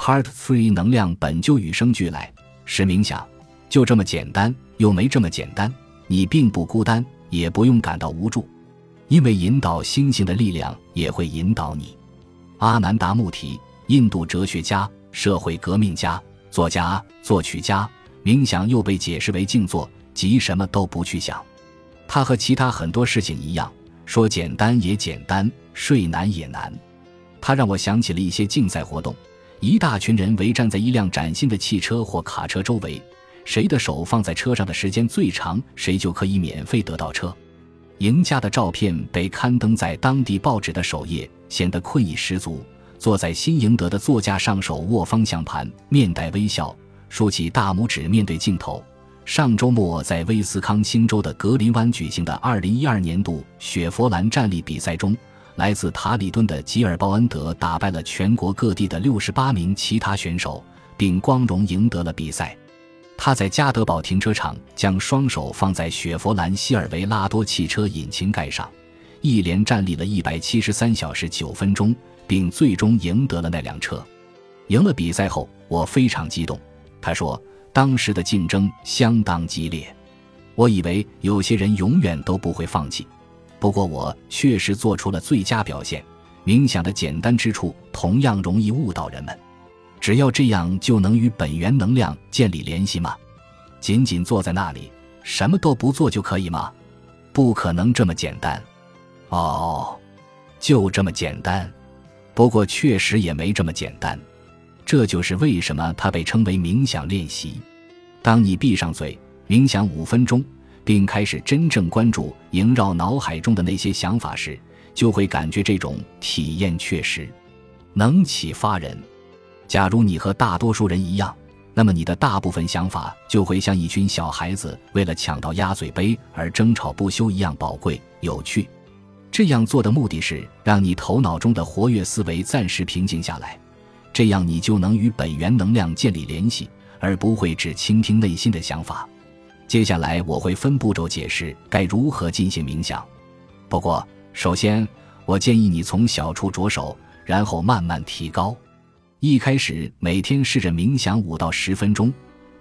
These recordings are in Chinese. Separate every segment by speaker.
Speaker 1: Part Three 能量本就与生俱来，是冥想，就这么简单，又没这么简单。你并不孤单，也不用感到无助，因为引导星星的力量也会引导你。阿南达穆提，印度哲学家、社会革命家、作家、作曲家。冥想又被解释为静坐，即什么都不去想。它和其他很多事情一样，说简单也简单，睡难也难。它让我想起了一些竞赛活动：一大群人围站在一辆崭新的汽车或卡车周围，谁的手放在车上的时间最长，谁就可以免费得到车。赢家的照片被刊登在当地报纸的首页，显得困意十足。坐在新赢得的座驾上，手握方向盘，面带微笑。竖起大拇指面对镜头。上周末在威斯康星州的格林湾举行的2012年度雪佛兰站立比赛中，来自塔里敦的吉尔鲍恩德打败了全国各地的68名其他选手，并光荣赢得了比赛。他在加德堡停车场将双手放在雪佛兰希尔维拉多汽车引擎盖上，一连站立了173小时9分钟，并最终赢得了那辆车。赢了比赛后，我非常激动。他说：“当时的竞争相当激烈，我以为有些人永远都不会放弃。不过我确实做出了最佳表现。冥想的简单之处同样容易误导人们。只要这样就能与本源能量建立联系吗？仅仅坐在那里什么都不做就可以吗？不可能这么简单。哦，就这么简单。不过确实也没这么简单。”这就是为什么它被称为冥想练习。当你闭上嘴冥想五分钟，并开始真正关注萦绕脑海中的那些想法时，就会感觉这种体验确实能启发人。假如你和大多数人一样，那么你的大部分想法就会像一群小孩子为了抢到鸭嘴杯而争吵不休一样宝贵、有趣。这样做的目的是让你头脑中的活跃思维暂时平静下来。这样，你就能与本源能量建立联系，而不会只倾听内心的想法。接下来，我会分步骤解释该如何进行冥想。不过，首先，我建议你从小处着手，然后慢慢提高。一开始，每天试着冥想五到十分钟，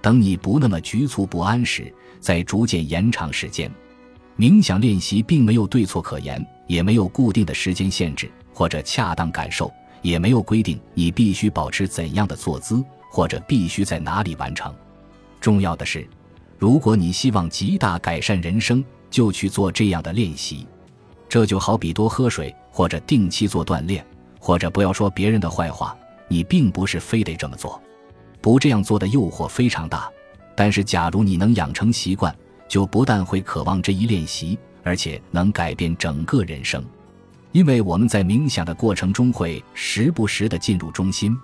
Speaker 1: 等你不那么局促不安时，再逐渐延长时间。冥想练习并没有对错可言，也没有固定的时间限制或者恰当感受。也没有规定你必须保持怎样的坐姿，或者必须在哪里完成。重要的是，如果你希望极大改善人生，就去做这样的练习。这就好比多喝水，或者定期做锻炼，或者不要说别人的坏话。你并不是非得这么做，不这样做的诱惑非常大。但是，假如你能养成习惯，就不但会渴望这一练习，而且能改变整个人生。因为我们在冥想的过程中会时不时地进入中心，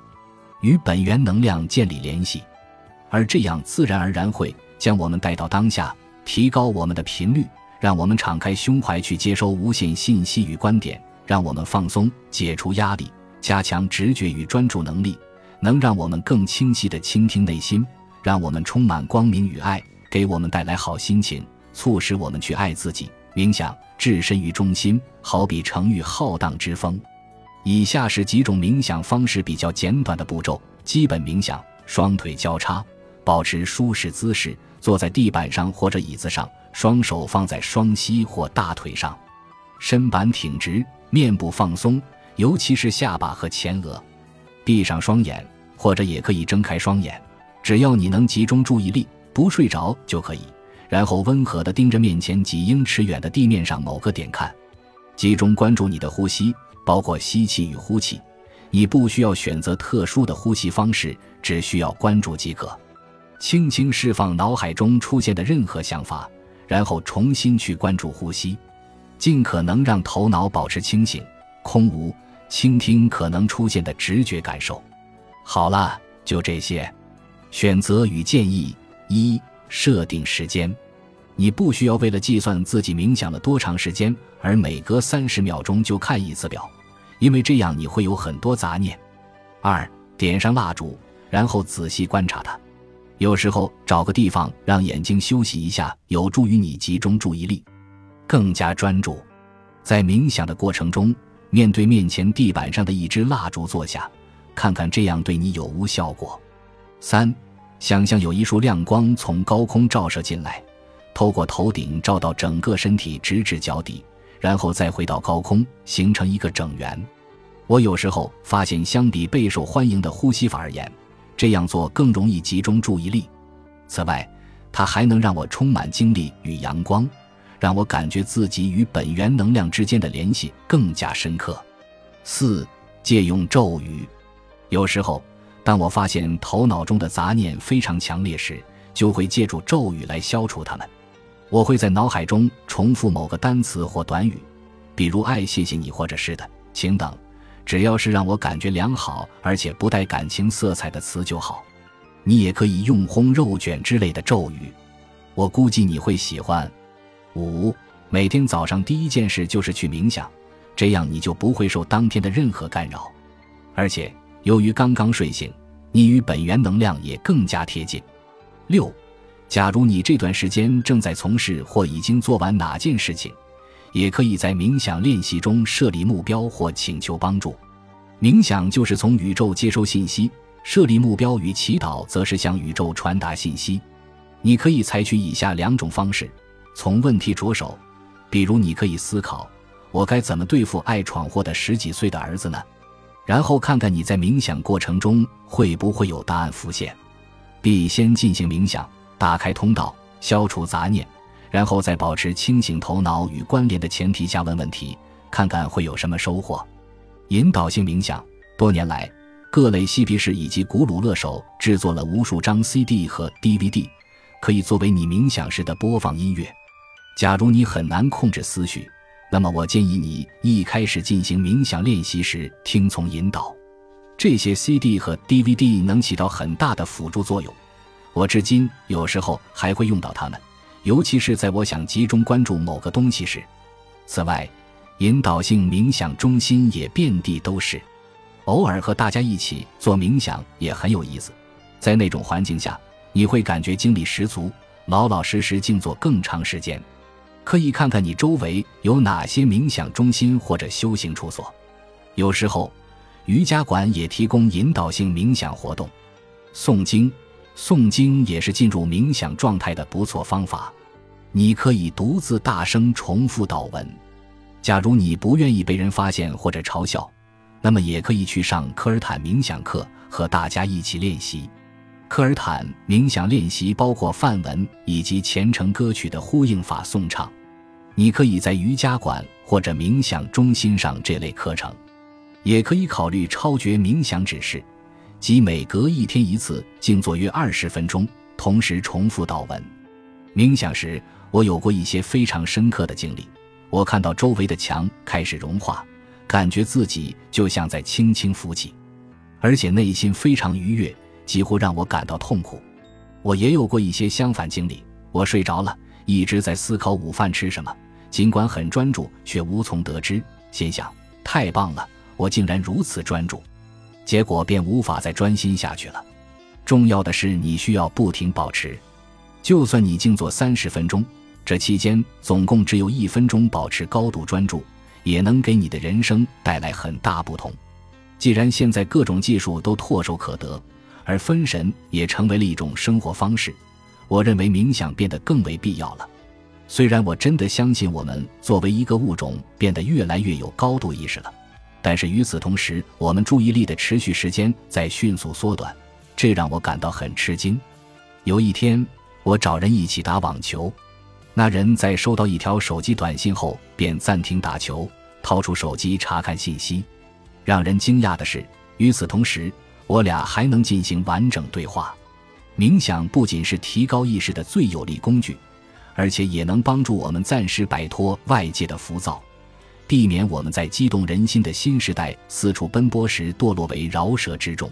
Speaker 1: 与本源能量建立联系，而这样自然而然会将我们带到当下，提高我们的频率，让我们敞开胸怀去接收无限信息与观点，让我们放松、解除压力、加强直觉与专注能力，能让我们更清晰地倾听内心，让我们充满光明与爱，给我们带来好心情，促使我们去爱自己。冥想。置身于中心，好比乘遇浩荡之风。以下是几种冥想方式比较简短的步骤：基本冥想，双腿交叉，保持舒适姿势，坐在地板上或者椅子上，双手放在双膝或大腿上，身板挺直，面部放松，尤其是下巴和前额。闭上双眼，或者也可以睁开双眼，只要你能集中注意力，不睡着就可以。然后温和地盯着面前几英尺远的地面上某个点看，集中关注你的呼吸，包括吸气与呼气。你不需要选择特殊的呼吸方式，只需要关注即可。轻轻释放脑海中出现的任何想法，然后重新去关注呼吸，尽可能让头脑保持清醒、空无，倾听可能出现的直觉感受。好了，就这些。选择与建议一。设定时间，你不需要为了计算自己冥想了多长时间而每隔三十秒钟就看一次表，因为这样你会有很多杂念。二，点上蜡烛，然后仔细观察它。有时候找个地方让眼睛休息一下，有助于你集中注意力，更加专注。在冥想的过程中，面对面前地板上的一支蜡烛坐下，看看这样对你有无效果。三，想象有一束亮光从高空照射进来，透过头顶照到整个身体，直至脚底，然后再回到高空，形成一个整圆。我有时候发现，相比备受欢迎的呼吸法而言，这样做更容易集中注意力。此外，它还能让我充满精力与阳光，让我感觉自己与本源能量之间的联系更加深刻。四，借用咒语。有时候，当我发现头脑中的杂念非常强烈时，就会借助咒语来消除它们。我会在脑海中重复某个单词或短语，比如“爱”“谢谢你”或者是的，请等。只要是让我感觉良好而且不带感情色彩的词就好。你也可以用烘肉卷之类的咒语，我估计你会喜欢。五，每天早上第一件事就是去冥想，这样你就不会受当天的任何干扰。而且由于刚刚睡醒，你与本源能量也更加贴近。六，假如你这段时间正在从事或已经做完哪件事情。也可以在冥想练习中设立目标或请求帮助。冥想就是从宇宙接收信息，设立目标与祈祷则是向宇宙传达信息。你可以采取以下两种方式：从问题着手，比如你可以思考我该怎么对付爱闯祸的十几岁的儿子呢？然后看看你在冥想过程中会不会有答案浮现。必先进行冥想，打开通道，消除杂念。然后在保持清醒头脑与关联的前提下问问题，看看会有什么收获。引导性冥想，多年来，各类嬉皮士以及古鲁乐手制作了无数张 CD 和 DVD，可以作为你冥想时的播放音乐。假如你很难控制思绪，那么我建议你一开始进行冥想练习时听从引导。这些 CD 和 DVD 能起到很大的辅助作用，我至今有时候还会用到它们。尤其是在我想集中关注某个东西时。此外，引导性冥想中心也遍地都是。偶尔和大家一起做冥想也很有意思。在那种环境下，你会感觉精力十足，老老实实静坐更长时间。可以看看你周围有哪些冥想中心或者修行处所。有时候，瑜伽馆也提供引导性冥想活动。诵经。诵经也是进入冥想状态的不错方法。你可以独自大声重复祷文。假如你不愿意被人发现或者嘲笑，那么也可以去上科尔坦冥想课，和大家一起练习。科尔坦冥想练习包括梵文以及虔诚歌曲的呼应法颂唱。你可以在瑜伽馆或者冥想中心上这类课程，也可以考虑超绝冥想指示。即每隔一天一次静坐约二十分钟，同时重复祷文。冥想时，我有过一些非常深刻的经历。我看到周围的墙开始融化，感觉自己就像在轻轻浮起，而且内心非常愉悦，几乎让我感到痛苦。我也有过一些相反经历。我睡着了，一直在思考午饭吃什么，尽管很专注，却无从得知。心想：太棒了，我竟然如此专注。结果便无法再专心下去了。重要的是，你需要不停保持。就算你静坐三十分钟，这期间总共只有一分钟保持高度专注，也能给你的人生带来很大不同。既然现在各种技术都唾手可得，而分神也成为了一种生活方式，我认为冥想变得更为必要了。虽然我真的相信我们作为一个物种变得越来越有高度意识了。但是与此同时，我们注意力的持续时间在迅速缩短，这让我感到很吃惊。有一天，我找人一起打网球，那人在收到一条手机短信后便暂停打球，掏出手机查看信息。让人惊讶的是，与此同时，我俩还能进行完整对话。冥想不仅是提高意识的最有力工具，而且也能帮助我们暂时摆脱外界的浮躁。避免我们在激动人心的新时代四处奔波时堕落为饶舌之众。